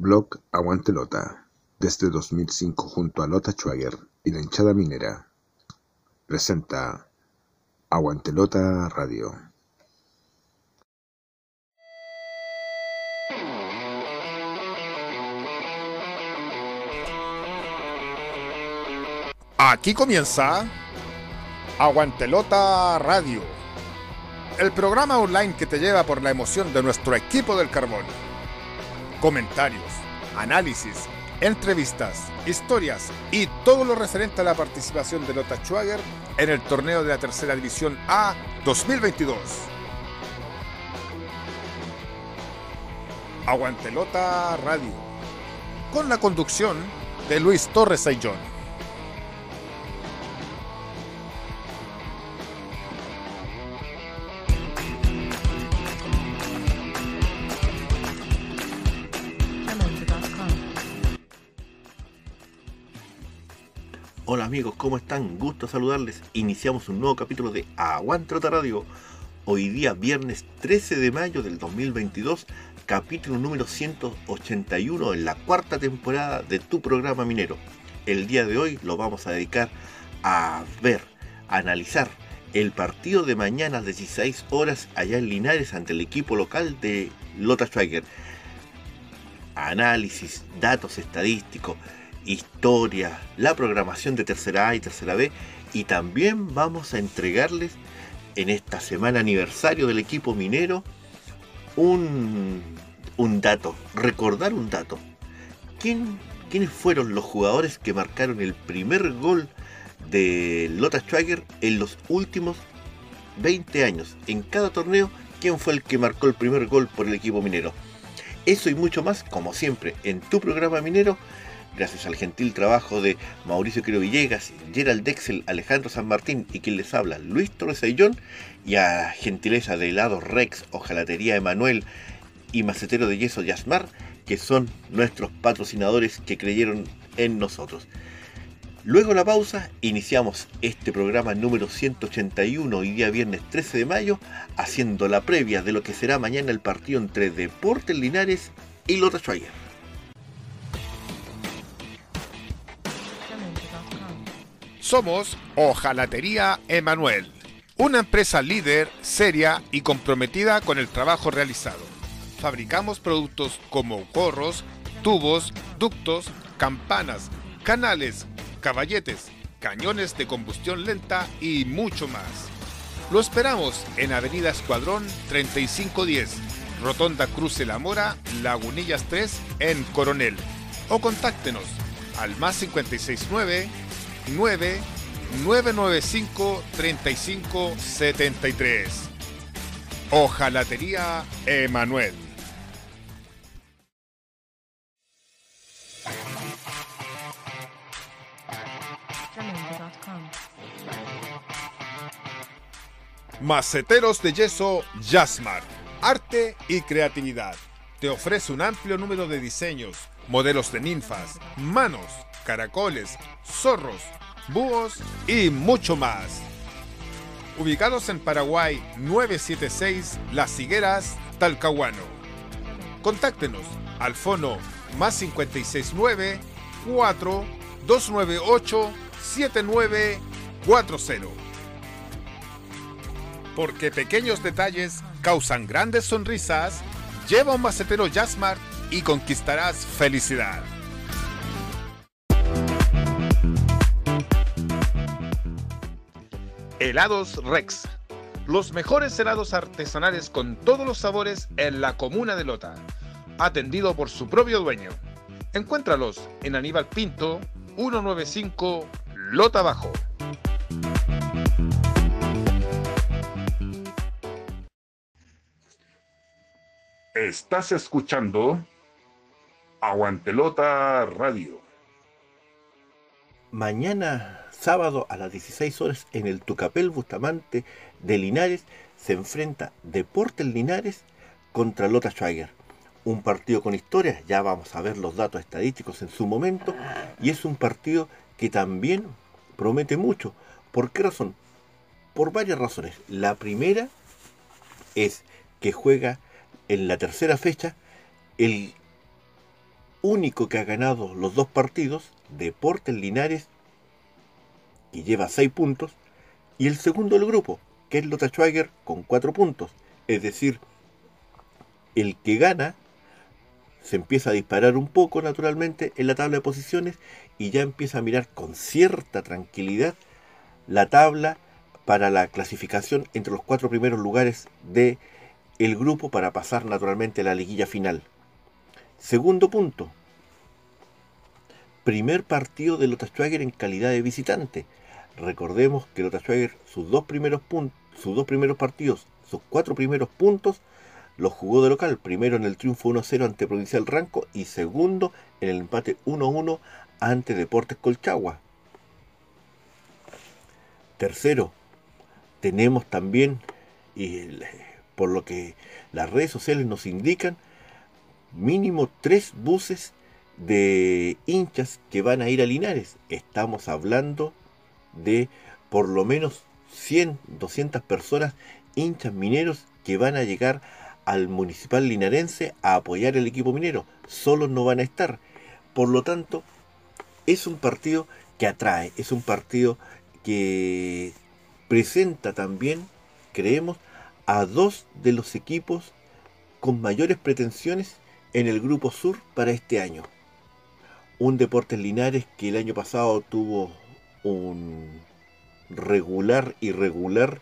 Blog Aguante Lota, desde 2005 junto a Lota Schwager y la hinchada minera, presenta Aguante Lota Radio. Aquí comienza Aguantelota Radio, el programa online que te lleva por la emoción de nuestro equipo del carbón. Comentarios, análisis, entrevistas, historias y todo lo referente a la participación de Lota Schwager en el torneo de la Tercera División A 2022. Aguantelota Radio, con la conducción de Luis Torres Ayllón. Hola amigos, ¿cómo están? Gusto saludarles. Iniciamos un nuevo capítulo de Aguante Otra Radio. Hoy día, viernes 13 de mayo del 2022, capítulo número 181 en la cuarta temporada de tu programa minero. El día de hoy lo vamos a dedicar a ver, analizar el partido de mañana a 16 horas allá en Linares ante el equipo local de Lota Schweiger. Análisis, datos estadísticos, historia, la programación de tercera A y tercera B y también vamos a entregarles en esta semana aniversario del equipo minero un, un dato, recordar un dato. ¿Quién, ¿Quiénes fueron los jugadores que marcaron el primer gol de Lota Schwager en los últimos 20 años? En cada torneo, ¿quién fue el que marcó el primer gol por el equipo minero? Eso y mucho más, como siempre, en tu programa minero gracias al gentil trabajo de Mauricio Quiro Villegas, Gerald Dexel, Alejandro San Martín y quien les habla, Luis Torres Ayllón, y a gentileza de helado Rex, Ojalatería Emanuel y Macetero de Yeso Yasmar, que son nuestros patrocinadores que creyeron en nosotros. Luego la pausa, iniciamos este programa número 181 hoy día viernes 13 de mayo, haciendo la previa de lo que será mañana el partido entre Deportes Linares y Lota Schwager. Somos Ojalatería Emanuel, una empresa líder, seria y comprometida con el trabajo realizado. Fabricamos productos como gorros, tubos, ductos, campanas, canales, caballetes, cañones de combustión lenta y mucho más. Lo esperamos en Avenida Escuadrón 3510, Rotonda Cruce La Mora, Lagunillas 3, en Coronel. O contáctenos al más 569 9 995 3573. Ojalatería Emanuel. Maceteros de yeso Jasmar. Arte y creatividad. Te ofrece un amplio número de diseños, modelos de ninfas, manos, caracoles, zorros, búhos y mucho más. Ubicados en Paraguay 976 Las Higueras, Talcahuano. Contáctenos al fono más 569 4 298 7940. Porque pequeños detalles causan grandes sonrisas, lleva un macetero Jasmart y conquistarás felicidad. Helados Rex. Los mejores helados artesanales con todos los sabores en la comuna de Lota. Atendido por su propio dueño. Encuéntralos en Aníbal Pinto, 195 Lota Bajo. Estás escuchando Aguantelota Radio. Mañana sábado a las 16 horas en el Tucapel Bustamante de Linares se enfrenta Deportes Linares contra Lota Schwager. Un partido con historia, ya vamos a ver los datos estadísticos en su momento, y es un partido que también promete mucho. ¿Por qué razón? Por varias razones. La primera es que juega en la tercera fecha el único que ha ganado los dos partidos, Deportes Linares, que lleva 6 puntos, y el segundo del grupo, que es Lota Schwager, con 4 puntos. Es decir, el que gana se empieza a disparar un poco naturalmente en la tabla de posiciones y ya empieza a mirar con cierta tranquilidad la tabla para la clasificación entre los cuatro primeros lugares de el grupo para pasar naturalmente a la liguilla final. Segundo punto. Primer partido de Lota Schwager en calidad de visitante. Recordemos que Lota Schwager, sus dos primeros sus dos primeros partidos, sus cuatro primeros puntos los jugó de local, primero en el triunfo 1-0 ante Provincial Ranco y segundo en el empate 1-1 ante Deportes Colchagua. Tercero, tenemos también, y por lo que las redes sociales nos indican, mínimo tres buses de hinchas que van a ir a Linares. Estamos hablando de por lo menos 100, 200 personas, hinchas mineros que van a llegar al municipal linarense a apoyar el equipo minero. Solos no van a estar. Por lo tanto, es un partido que atrae, es un partido que presenta también, creemos, a dos de los equipos con mayores pretensiones en el grupo sur para este año. Un Deportes Linares que el año pasado tuvo un regular, irregular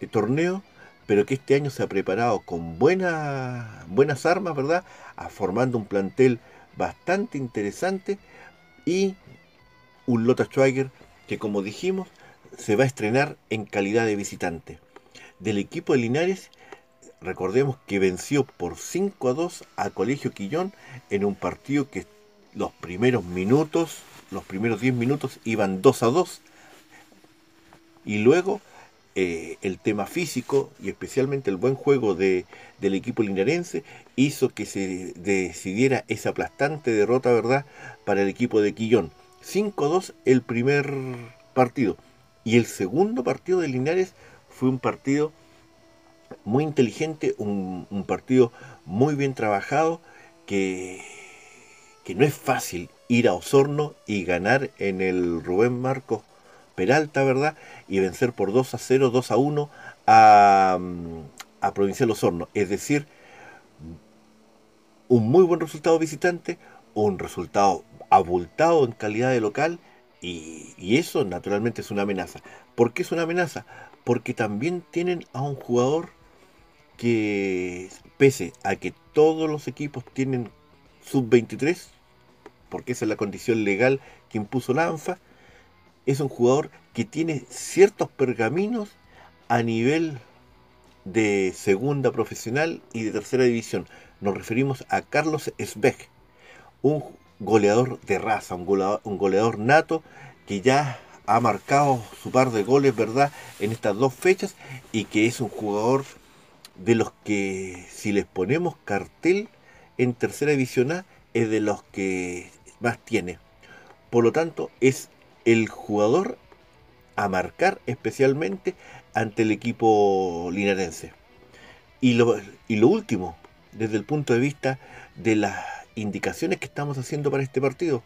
eh, torneo pero que este año se ha preparado con buenas armas, ¿verdad? formando un plantel bastante interesante y un Lota Schweiger que como dijimos se va a estrenar en calidad de visitante. Del equipo de Linares, recordemos que venció por 5 a 2 a Colegio Quillón en un partido que los primeros minutos, los primeros 10 minutos iban 2 a 2 y luego eh, el tema físico y especialmente el buen juego de, del equipo linarense hizo que se decidiera esa aplastante derrota, ¿verdad?, para el equipo de Quillón. 5-2 el primer partido. Y el segundo partido de Linares fue un partido muy inteligente, un, un partido muy bien trabajado, que, que no es fácil ir a Osorno y ganar en el Rubén Marcos Peralta, ¿verdad? Y vencer por 2 a 0, 2 a 1 a, mm, a Provincial Osorno. Es decir, un muy buen resultado visitante, un resultado abultado en calidad de local y, y, eso naturalmente es una amenaza. ¿Por qué es una amenaza? Porque también tienen a un jugador que pese a que todos los equipos tienen sub-23, porque esa es la condición legal que impuso la ANFA, es un jugador que tiene ciertos pergaminos a nivel de segunda profesional y de tercera división. Nos referimos a Carlos Esbeck, un goleador de raza, un goleador, nato que ya ha marcado su par de goles, ¿verdad?, en estas dos fechas y que es un jugador de los que si les ponemos cartel en tercera división A es de los que más tiene. Por lo tanto, es el jugador a marcar especialmente ante el equipo linarense. Y lo, y lo último, desde el punto de vista de las indicaciones que estamos haciendo para este partido,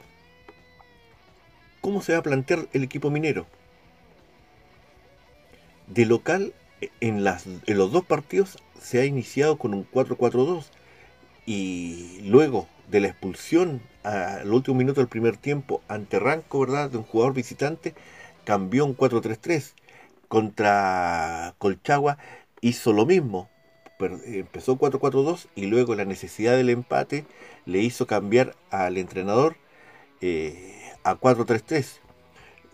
¿cómo se va a plantear el equipo minero? De local, en, las, en los dos partidos se ha iniciado con un 4-4-2 y luego de la expulsión al último minuto del primer tiempo ante Ranco, ¿verdad? De un jugador visitante, cambió un 4-3-3. Contra Colchagua hizo lo mismo. Empezó 4-4-2 y luego la necesidad del empate le hizo cambiar al entrenador eh, a 4-3-3.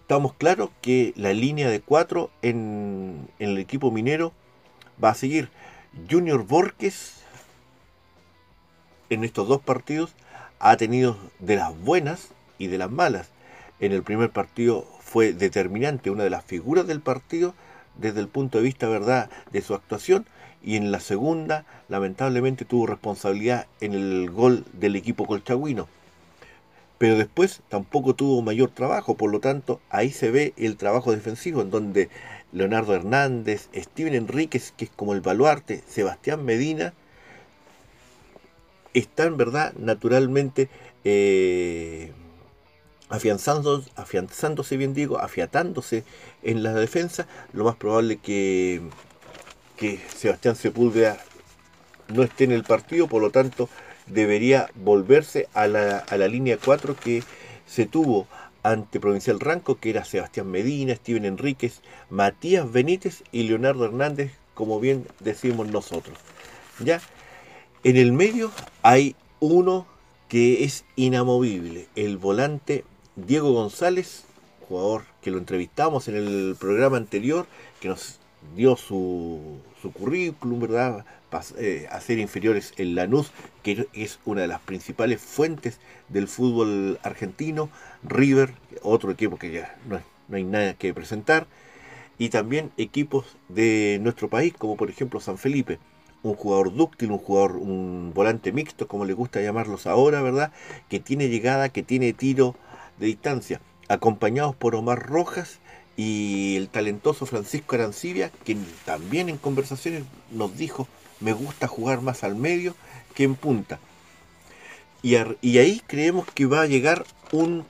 Estamos claros que la línea de 4 en, en el equipo minero va a seguir. Junior Borges en estos dos partidos ha tenido de las buenas y de las malas. En el primer partido fue determinante, una de las figuras del partido desde el punto de vista verdad de su actuación y en la segunda lamentablemente tuvo responsabilidad en el gol del equipo colchagüino. Pero después tampoco tuvo mayor trabajo, por lo tanto ahí se ve el trabajo defensivo en donde Leonardo Hernández, Steven Enríquez, que es como el baluarte, Sebastián Medina, están, ¿verdad? Naturalmente eh, afianzándose, bien digo, afiatándose en la defensa, lo más probable que, que Sebastián Sepúlveda no esté en el partido, por lo tanto debería volverse a la, a la línea 4 que se tuvo ante Provincial Ranco, que era Sebastián Medina, Steven Enríquez, Matías Benítez y Leonardo Hernández, como bien decimos nosotros. ¿Ya? En el medio hay uno que es inamovible, el volante Diego González, jugador que lo entrevistamos en el programa anterior, que nos dio su, currículum, ¿verdad? Eh, a ser inferiores en Lanús, que es una de las principales fuentes del fútbol argentino, River, otro equipo que ya no hay nada que presentar, y también equipos de nuestro país, como por ejemplo San Felipe, un jugador dúctil, un jugador, un volante mixto, como le gusta llamarlos ahora, ¿verdad? Que tiene llegada, que tiene tiro de distancia, acompañados por Omar Rojas y el talentoso Francisco Arancibia, que también en conversaciones nos dijo me gusta jugar más al medio que en punta. Y, ahí creemos que va a llegar un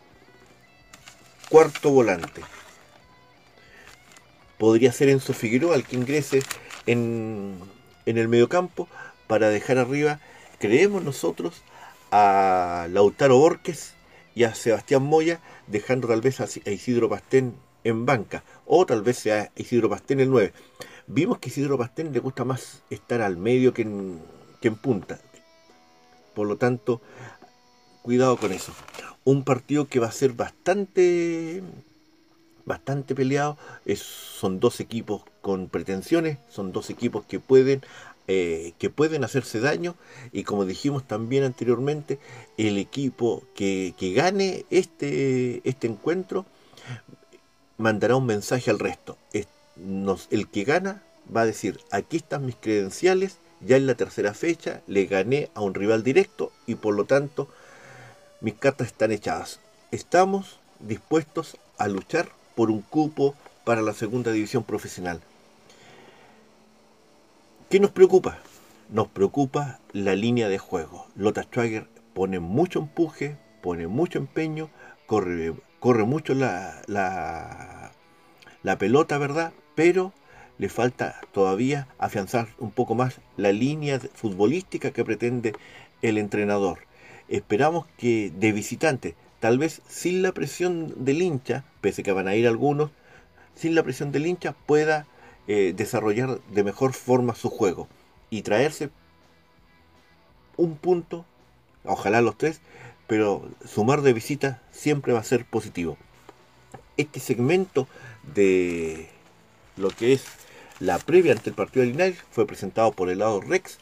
cuarto volante. Podría ser Enzo Figueroa el que ingrese en, en el mediocampo para dejar arriba, creemos nosotros, a Lautaro Borges y a Sebastián Moya, dejando tal vez a Isidro Pastén en banca, o tal vez sea Isidro Pastén el 9. Vimos que Isidro Pastén le gusta más estar al medio que en, que en punta. Por lo tanto, cuidado con eso. Un partido que va a ser bastante bastante peleado. Es, son dos equipos con pretensiones, son dos equipos que pueden eh, que pueden hacerse daño y como dijimos también anteriormente, el equipo que, que gane este, este encuentro mandará un mensaje al resto el que gana va a decir, aquí están mis credenciales, ya en la tercera fecha le gané a un rival directo y por lo tanto mis cartas están echadas. Estamos dispuestos a luchar por un cupo para la segunda división profesional. ¿Qué nos preocupa? Nos preocupa la línea de juego. Lota Schwager pone mucho empuje, pone mucho empeño, corre, corre mucho la, la, la pelota, ¿verdad? pero le falta todavía afianzar un poco más la línea futbolística que pretende el entrenador. Esperamos que de visitante, tal vez sin la presión del hincha, pese que van a ir algunos, sin la presión del hincha pueda eh, desarrollar de mejor forma su juego y traerse un punto, ojalá los tres, pero sumar de visita siempre va a ser positivo. Este segmento de lo que es la previa ante el partido de Linares fue presentado por helado Rex,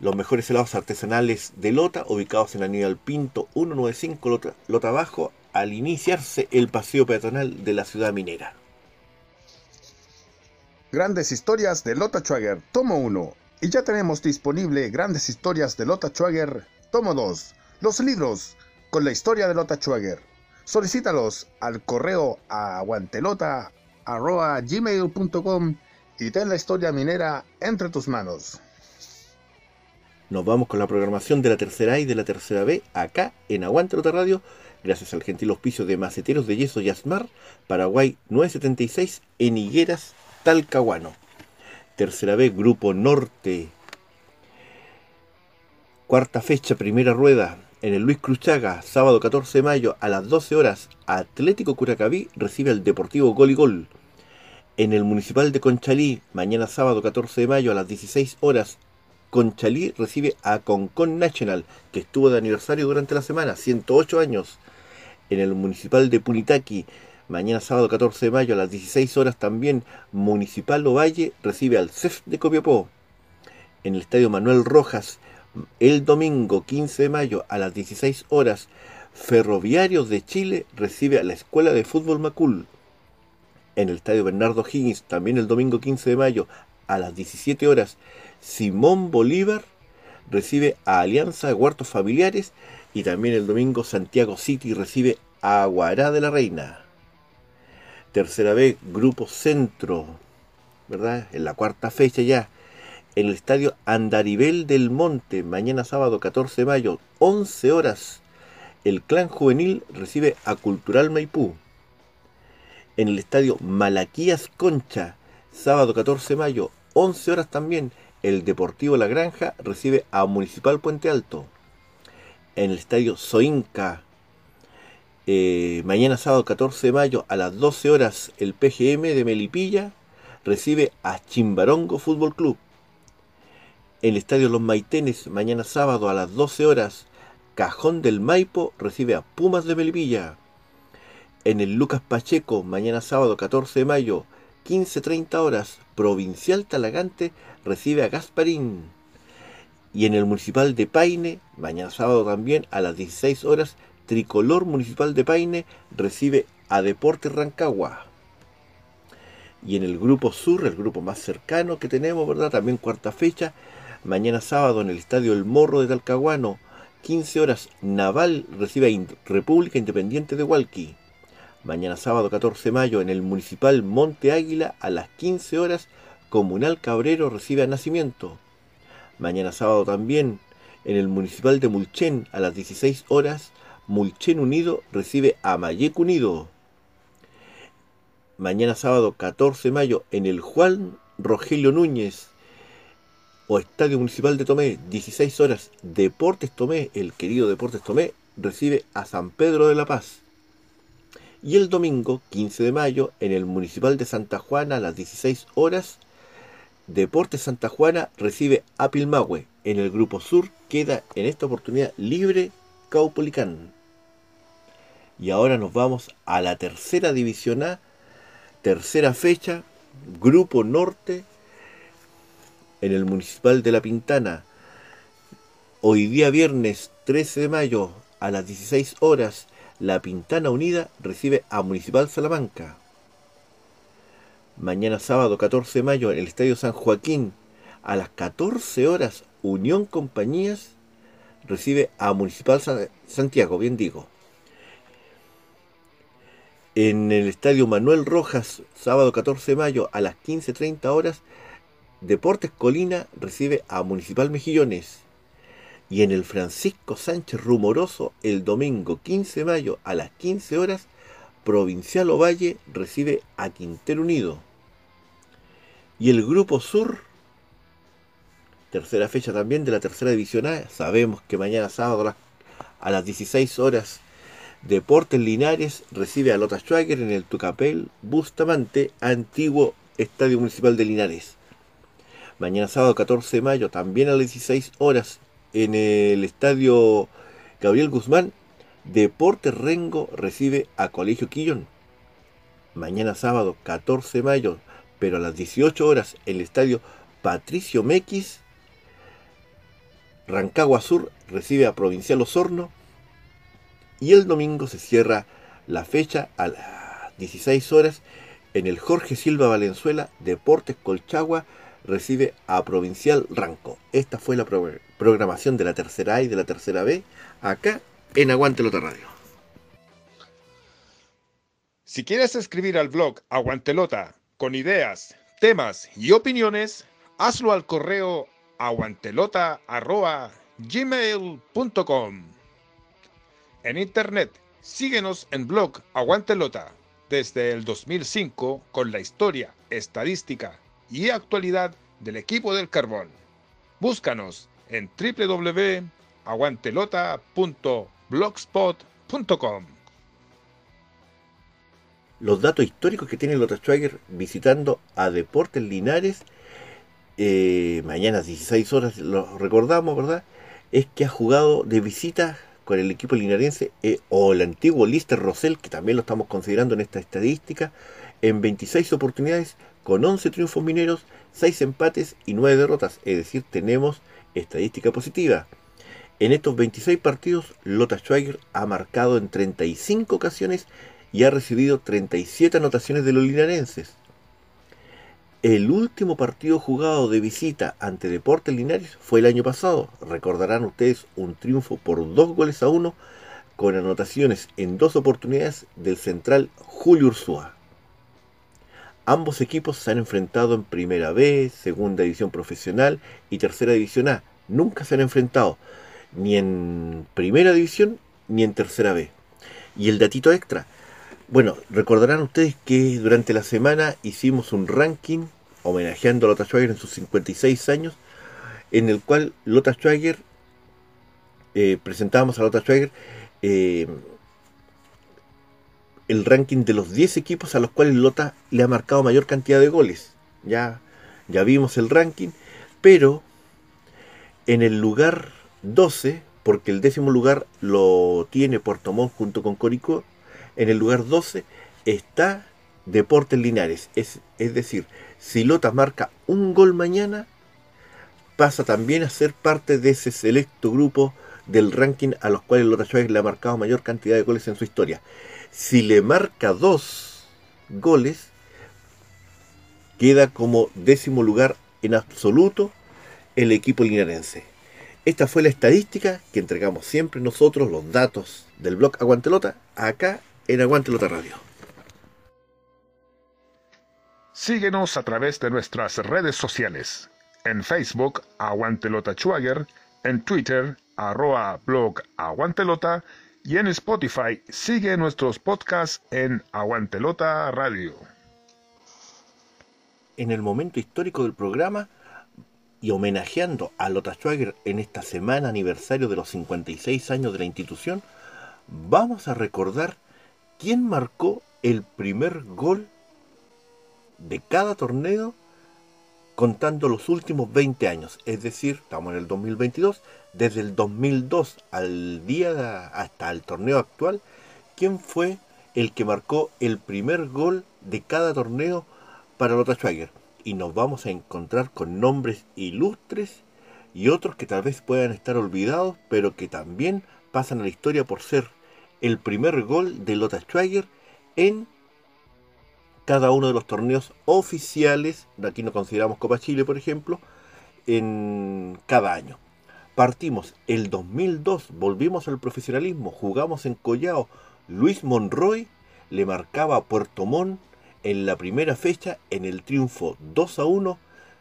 los mejores helados artesanales de Lota, ubicados en la Avenida Pinto 195 Lota, Lota Bajo, al iniciarse el paseo peatonal de la ciudad minera. Grandes historias de Lota Schwager, tomo 1. Y ya tenemos disponible Grandes historias de Lota Schwager, tomo 2. Los libros con la historia de Lota Schwager. Solicítalos al correo a guantelota arroba gmail.com y ten la historia minera entre tus manos. Nos vamos con la programación de la tercera A y de la tercera B acá en Aguante Otra Radio, gracias al gentil hospicio de Maceteros de Yeso y Paraguay 976 en Higueras, Talcahuano. Tercera B, Grupo Norte. Cuarta fecha, primera rueda, en el Luis Cruchaga, sábado 14 de mayo a las 12 horas, Atlético Curacaví recibe al Deportivo Gol y Gol. En el Municipal de Conchalí, mañana sábado 14 de mayo a las 16 horas, Conchalí recibe a Concon National, que estuvo de aniversario durante la semana, 108 años. En el Municipal de Punitaqui, mañana sábado 14 de mayo a las 16 horas también, Municipal Ovalle recibe al CEF de Copiapó. En el Estadio Manuel Rojas, el domingo 15 de mayo a las 16 horas, Ferroviarios de Chile recibe a la Escuela de Fútbol Macul. En el Estadio Bernardo Higgins, también el domingo 15 de mayo a las 17 horas, Simón Bolívar recibe a Alianza de Huertos Familiares y también el domingo Santiago City recibe a Aguará de la Reina. Tercera vez, Grupo Centro, ¿verdad? En la cuarta fecha ya en el estadio Andaribel del Monte, mañana sábado 14 de mayo, 11 horas, el clan juvenil recibe a Cultural Maipú. En el estadio Malaquías Concha, sábado 14 de mayo, 11 horas también, el Deportivo La Granja recibe a Municipal Puente Alto. En el estadio Soinca, eh, mañana sábado 14 de mayo a las 12 horas, el PGM de Melipilla recibe a Chimbarongo Fútbol Club. En el estadio Los Maitenes, mañana sábado a las 12 horas, Cajón del Maipo recibe a Pumas de Melipilla. En el Lucas Pacheco, mañana sábado 14 de mayo, 15.30 horas, Provincial Talagante recibe a Gasparín. Y en el Municipal de Paine, mañana sábado también a las 16 horas, Tricolor Municipal de Paine recibe a Deportes Rancagua. Y en el grupo sur, el grupo más cercano que tenemos, ¿verdad? También cuarta fecha, mañana sábado en el Estadio El Morro de Talcahuano, 15 horas, Naval recibe a República Independiente de Hualqui. Mañana sábado 14 de mayo en el Municipal Monte Águila a las 15 horas, Comunal Cabrero recibe a Nacimiento. Mañana sábado también en el Municipal de Mulchen a las 16 horas, Mulchen Unido recibe a Mayec Unido. Mañana sábado 14 de mayo en el Juan Rogelio Núñez o Estadio Municipal de Tomé, 16 horas, Deportes Tomé, el querido Deportes Tomé, recibe a San Pedro de la Paz. Y el domingo, 15 de mayo, en el Municipal de Santa Juana, a las 16 horas, Deportes Santa Juana recibe a Pilmahue. En el Grupo Sur queda en esta oportunidad libre Caupolicán. Y ahora nos vamos a la tercera división A, tercera fecha, Grupo Norte, en el Municipal de La Pintana. Hoy día viernes 13 de mayo a las 16 horas, La Pintana Unida recibe a Municipal Salamanca. Mañana sábado 14 de mayo en el Estadio San Joaquín a las 14 horas, Unión Compañías recibe a Municipal Santiago, bien digo. En el Estadio Manuel Rojas, sábado 14 de mayo a las 15.30 horas, Deportes Colina recibe a Municipal Mejillones. Y en el Francisco Sánchez Rumoroso, el domingo 15 de mayo a las 15 horas, Provincial Ovalle recibe a Quintero Unido. Y el Grupo Sur, tercera fecha también de la tercera división A, sabemos que mañana sábado a las 16 horas, Deportes Linares recibe a Lota Schwager en el Tucapel Bustamante, antiguo Estadio Municipal de Linares. Mañana sábado 14 de mayo, también a las 16 horas, en el estadio Gabriel Guzmán, Deportes Rengo recibe a Colegio Quillón. Mañana sábado 14 de mayo, pero a las 18 horas, el estadio Patricio Mequis, Rancagua Sur recibe a Provincial Osorno. Y el domingo se cierra la fecha a las 16 horas en el Jorge Silva Valenzuela, Deportes Colchagua recibe a Provincial Ranco. Esta fue la programación de la tercera A y de la tercera B acá en Aguantelota Radio. Si quieres escribir al blog Aguantelota con ideas, temas y opiniones, hazlo al correo aguantelota.gmail.com. En internet, síguenos en blog Aguantelota desde el 2005 con la historia, estadística y actualidad del equipo del carbón. Búscanos en www.aguantelota.blogspot.com. Los datos históricos que tiene Lota Schwager visitando a Deportes Linares, eh, mañana 16 horas, lo recordamos, ¿verdad? Es que ha jugado de visita con el equipo linarense eh, o el antiguo Lister Rosell, que también lo estamos considerando en esta estadística, en 26 oportunidades con 11 triunfos mineros, 6 empates y 9 derrotas, es decir, tenemos estadística positiva. En estos 26 partidos, Lota Schweiger ha marcado en 35 ocasiones y ha recibido 37 anotaciones de los linarenses. El último partido jugado de visita ante Deportes Linares fue el año pasado. Recordarán ustedes un triunfo por dos goles a uno con anotaciones en dos oportunidades del central Julio Ursúa. Ambos equipos se han enfrentado en Primera B, Segunda División Profesional y Tercera División A. Nunca se han enfrentado ni en Primera División ni en Tercera B. Y el datito extra. Bueno, recordarán ustedes que durante la semana hicimos un ranking homenajeando a Lota Schwager en sus 56 años, en el cual Lota Schwager, eh, presentábamos a Lota Schwager eh, el ranking de los 10 equipos a los cuales Lota le ha marcado mayor cantidad de goles. Ya, ya vimos el ranking, pero en el lugar 12, porque el décimo lugar lo tiene Puerto Montt junto con Coricó, en el lugar 12 está Deportes Linares. Es, es decir, si Lota marca un gol mañana, pasa también a ser parte de ese selecto grupo del ranking a los cuales Lota Schwager le ha marcado mayor cantidad de goles en su historia. Si le marca dos goles, queda como décimo lugar en absoluto el equipo linarense. Esta fue la estadística que entregamos siempre nosotros, los datos del blog Aguantelota, acá en Aguantelota Radio. Síguenos a través de nuestras redes sociales. En Facebook, Aguantelota Schwager, en Twitter, arroba blog Aguantelota y en Spotify sigue nuestros podcasts en Aguantelota Radio. En el momento histórico del programa y homenajeando a Lota Schwager en esta semana aniversario de los 56 años de la institución, vamos a recordar quién marcó el primer gol de cada torneo contando los últimos 20 años. Es decir, estamos en el 2022, desde el 2002 al día hasta el torneo actual, quién fue el que marcó el primer gol de cada torneo para Lota Schwager. Y nos vamos a encontrar con nombres ilustres y otros que tal vez puedan estar olvidados, pero que también pasan a la historia por ser el primer gol de Lota Schwager en cada uno de los torneos oficiales, aquí no consideramos Copa Chile, por ejemplo, en cada año. Partimos el 2002, volvimos al profesionalismo, jugamos en Collao. Luis Monroy le marcaba a Puerto Montt en la primera fecha en el triunfo 2 a 1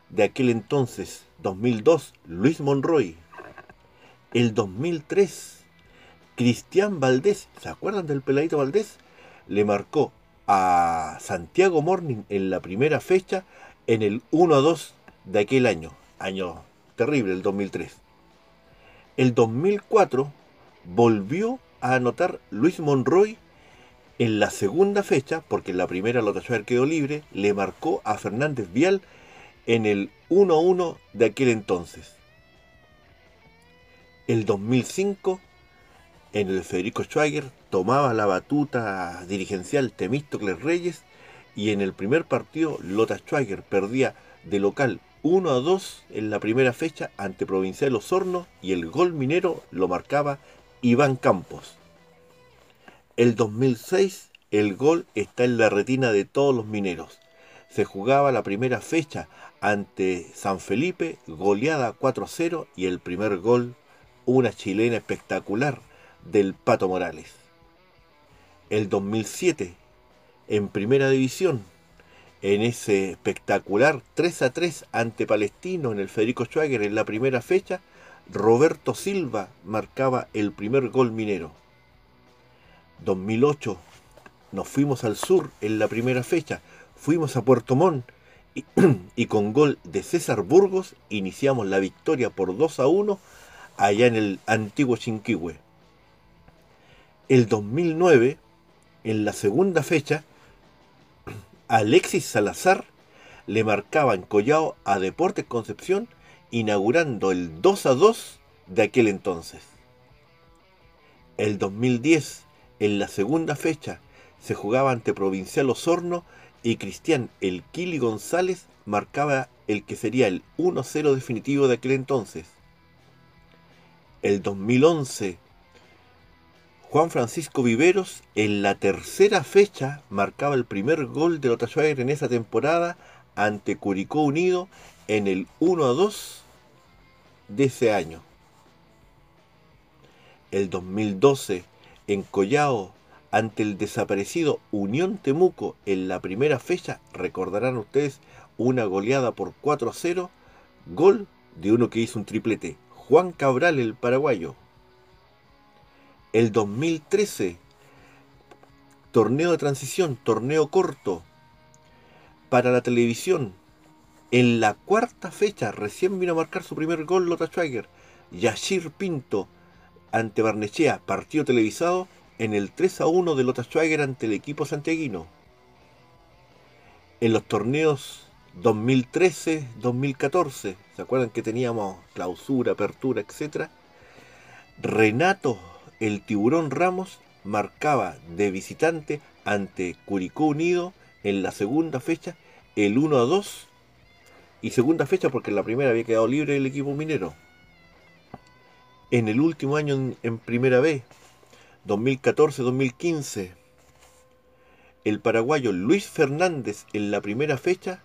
de aquel entonces, 2002, Luis Monroy. El 2003, Cristian Valdés, ¿se acuerdan del peladito Valdés? Le marcó a Santiago Morning en la primera fecha en el 1 a 2 de aquel año, año terrible, el 2003. El 2004 volvió a anotar Luis Monroy en la segunda fecha, porque en la primera Lota quedó libre, le marcó a Fernández Vial en el 1-1 de aquel entonces. El 2005, en el Federico Schwager, tomaba la batuta dirigencial Temístocles Reyes y en el primer partido Lota Schwager perdía de local 1 a 2 en la primera fecha ante Provincial Osorno y el gol minero lo marcaba Iván Campos. El 2006 el gol está en la retina de todos los mineros. Se jugaba la primera fecha ante San Felipe, goleada 4-0 y el primer gol, una chilena espectacular del Pato Morales. El 2007, en primera división, en ese espectacular 3 a 3 ante Palestino en el Federico Schwager en la primera fecha, Roberto Silva marcaba el primer gol minero. 2008 nos fuimos al sur en la primera fecha, fuimos a Puerto Montt y, y, con gol de César Burgos iniciamos la victoria por 2 a 1 allá en el antiguo Chinquihue. El 2009, en la segunda fecha, Alexis Salazar le marcaba en Collao a Deportes Concepción, inaugurando el 2 a 2 de aquel entonces. El 2010, en la segunda fecha, se jugaba ante Provincial Osorno y Cristian El Kili González marcaba el que sería el 1-0 definitivo de aquel entonces. El 2011, Juan Francisco Viveros en la tercera fecha marcaba el primer gol de Lota en esa temporada ante Curicó Unido en el 1 a 2 de ese año. El 2012 en Collao ante el desaparecido Unión Temuco en la primera fecha, recordarán ustedes una goleada por 4 a 0, gol de uno que hizo un triplete, Juan Cabral el paraguayo. El 2013, torneo de transición, torneo corto para la televisión. En la cuarta fecha recién vino a marcar su primer gol Lota Schwager, Yashir Pinto ante Barnechea, partido televisado en el 3 a 1 de Lota Schwager ante el equipo santiaguino. En los torneos 2013, 2014, ¿se acuerdan que teníamos clausura, apertura, etcétera? Renato, el tiburón Ramos, marcaba de visitante ante Curicó Unido en la segunda fecha el 1 a 2 y segunda fecha porque en la primera había quedado libre el equipo minero. En el último año en, en primera B, 2014-2015, el paraguayo Luis Fernández en la primera fecha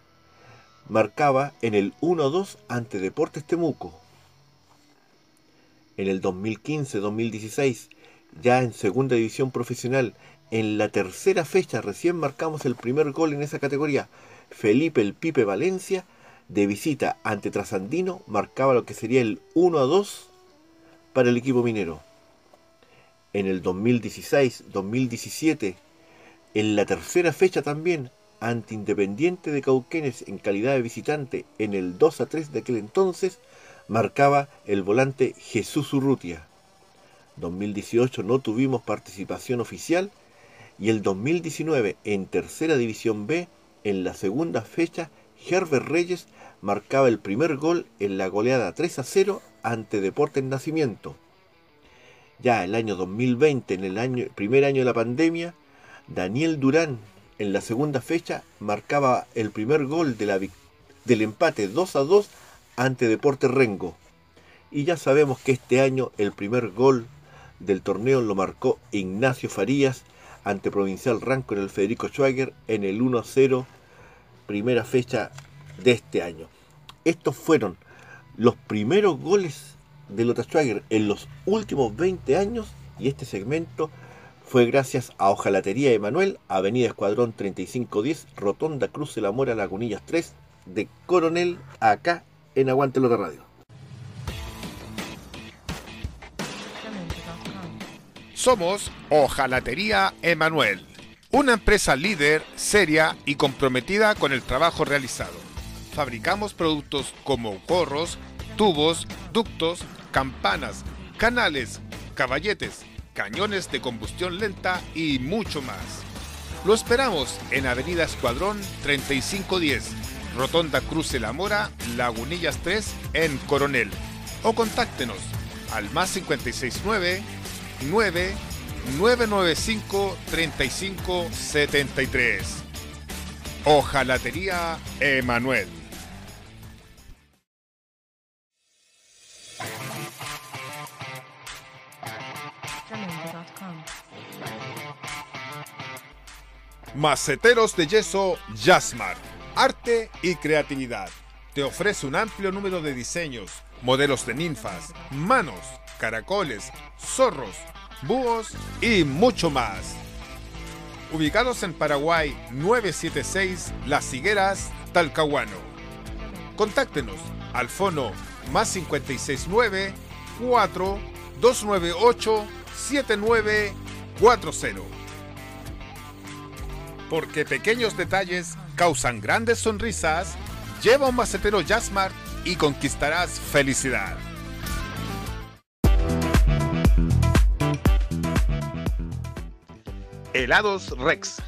marcaba en el 1-2 ante Deportes Temuco. En el 2015-2016, ya en segunda división profesional, en la tercera fecha recién marcamos el primer gol en esa categoría. Felipe el Pipe Valencia, de visita ante Trasandino, marcaba lo que sería el 1 2 para el equipo minero en el 2016-2017, en la tercera fecha también, ante Independiente de Cauquenes en calidad de visitante en el 2 a 3 de aquel entonces, marcaba el volante Jesús Urrutia. 2018 no tuvimos participación oficial y el 2019 en tercera división B, en la segunda fecha, Herbert Reyes marcaba el primer gol en la goleada 3 a 0 ante Deportes Nacimiento ya el año 2020, en el primer año de la pandemia, Daniel Durán en la segunda fecha marcaba el primer gol del empate 2 a 2 ante Deportes Rengo. Y ya sabemos que este año el primer gol del torneo lo marcó Ignacio Farías ante Provincial Ranco en el Federico Schwager en el 1 a 0, primera fecha de este año. Estos fueron los primeros goles de Lota Schwager en los últimos 20 años y este segmento fue gracias a Ojalatería Emanuel, Avenida Escuadrón 3510, Rotonda Cruz de la Mora, Lagunillas 3, de Coronel, acá en Aguante Lota Radio. Somos Ojalatería Emanuel, una empresa líder, seria y comprometida con el trabajo realizado. Fabricamos productos como gorros, tubos, ductos, campanas, canales, caballetes, cañones de combustión lenta y mucho más. Lo esperamos en Avenida Escuadrón 3510, Rotonda Cruce La Mora, Lagunillas 3, en Coronel. O contáctenos al más 569 9 995 3573. Ojalatería Emanuel. Maceteros de yeso Jasmar. Arte y creatividad. Te ofrece un amplio número de diseños, modelos de ninfas, manos, caracoles, zorros, búhos y mucho más. Ubicados en Paraguay 976 Las Higueras, Talcahuano. Contáctenos al fono más 569 4 298 7940 porque pequeños detalles causan grandes sonrisas, lleva un macetero Jasmart y conquistarás felicidad. Helados Rex.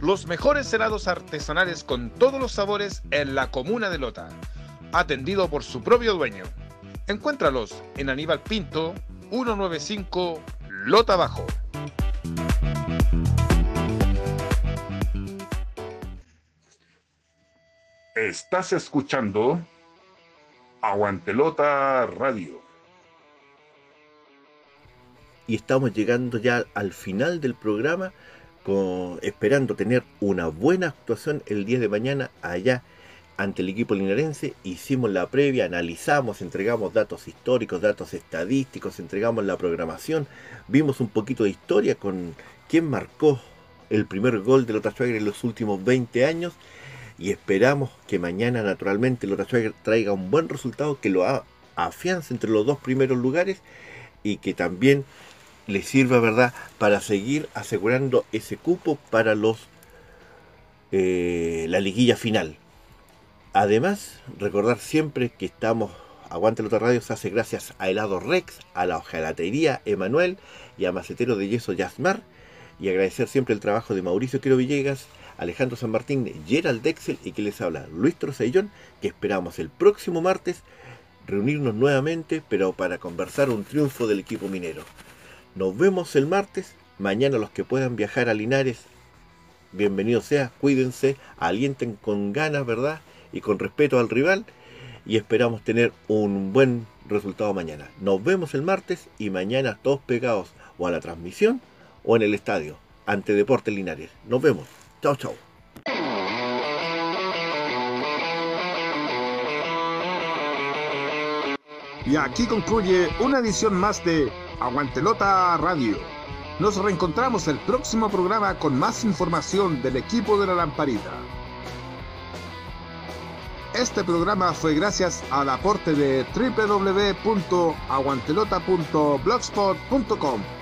Los mejores helados artesanales con todos los sabores en la comuna de Lota. Atendido por su propio dueño. Encuéntralos en Aníbal Pinto, 195 Lota Bajo. Estás escuchando Aguantelota Radio. Y estamos llegando ya al final del programa, con, esperando tener una buena actuación el día de mañana allá ante el equipo linarense, hicimos la previa, analizamos, entregamos datos históricos, datos estadísticos, entregamos la programación, vimos un poquito de historia con quién marcó el primer gol de Lota Schwager en los últimos 20 años y esperamos que mañana naturalmente Lota Schwager traiga un buen resultado que lo afiance entre los dos primeros lugares y que también le sirva verdad para seguir asegurando ese cupo para los eh, la liguilla final Además, recordar siempre que estamos, Aguante la radio se hace gracias a Helado Rex, a la hojalatería Emanuel y a Macetero de Yeso Yasmar. Y agradecer siempre el trabajo de Mauricio Quiro Villegas, Alejandro San Martín, Gerald Dexel y que les habla Luis Trocellón, que esperamos el próximo martes reunirnos nuevamente, pero para conversar un triunfo del equipo minero. Nos vemos el martes, mañana los que puedan viajar a Linares, bienvenidos sea, cuídense, alienten con ganas, ¿verdad? y con respeto al rival y esperamos tener un buen resultado mañana. Nos vemos el martes y mañana todos pegados o a la transmisión o en el estadio ante Deportes Linares. Nos vemos. Chao. Y aquí concluye una edición más de Aguantelota Radio. Nos reencontramos el próximo programa con más información del equipo de la lamparita. Este programa fue gracias al aporte de www.aguantelota.blogspot.com.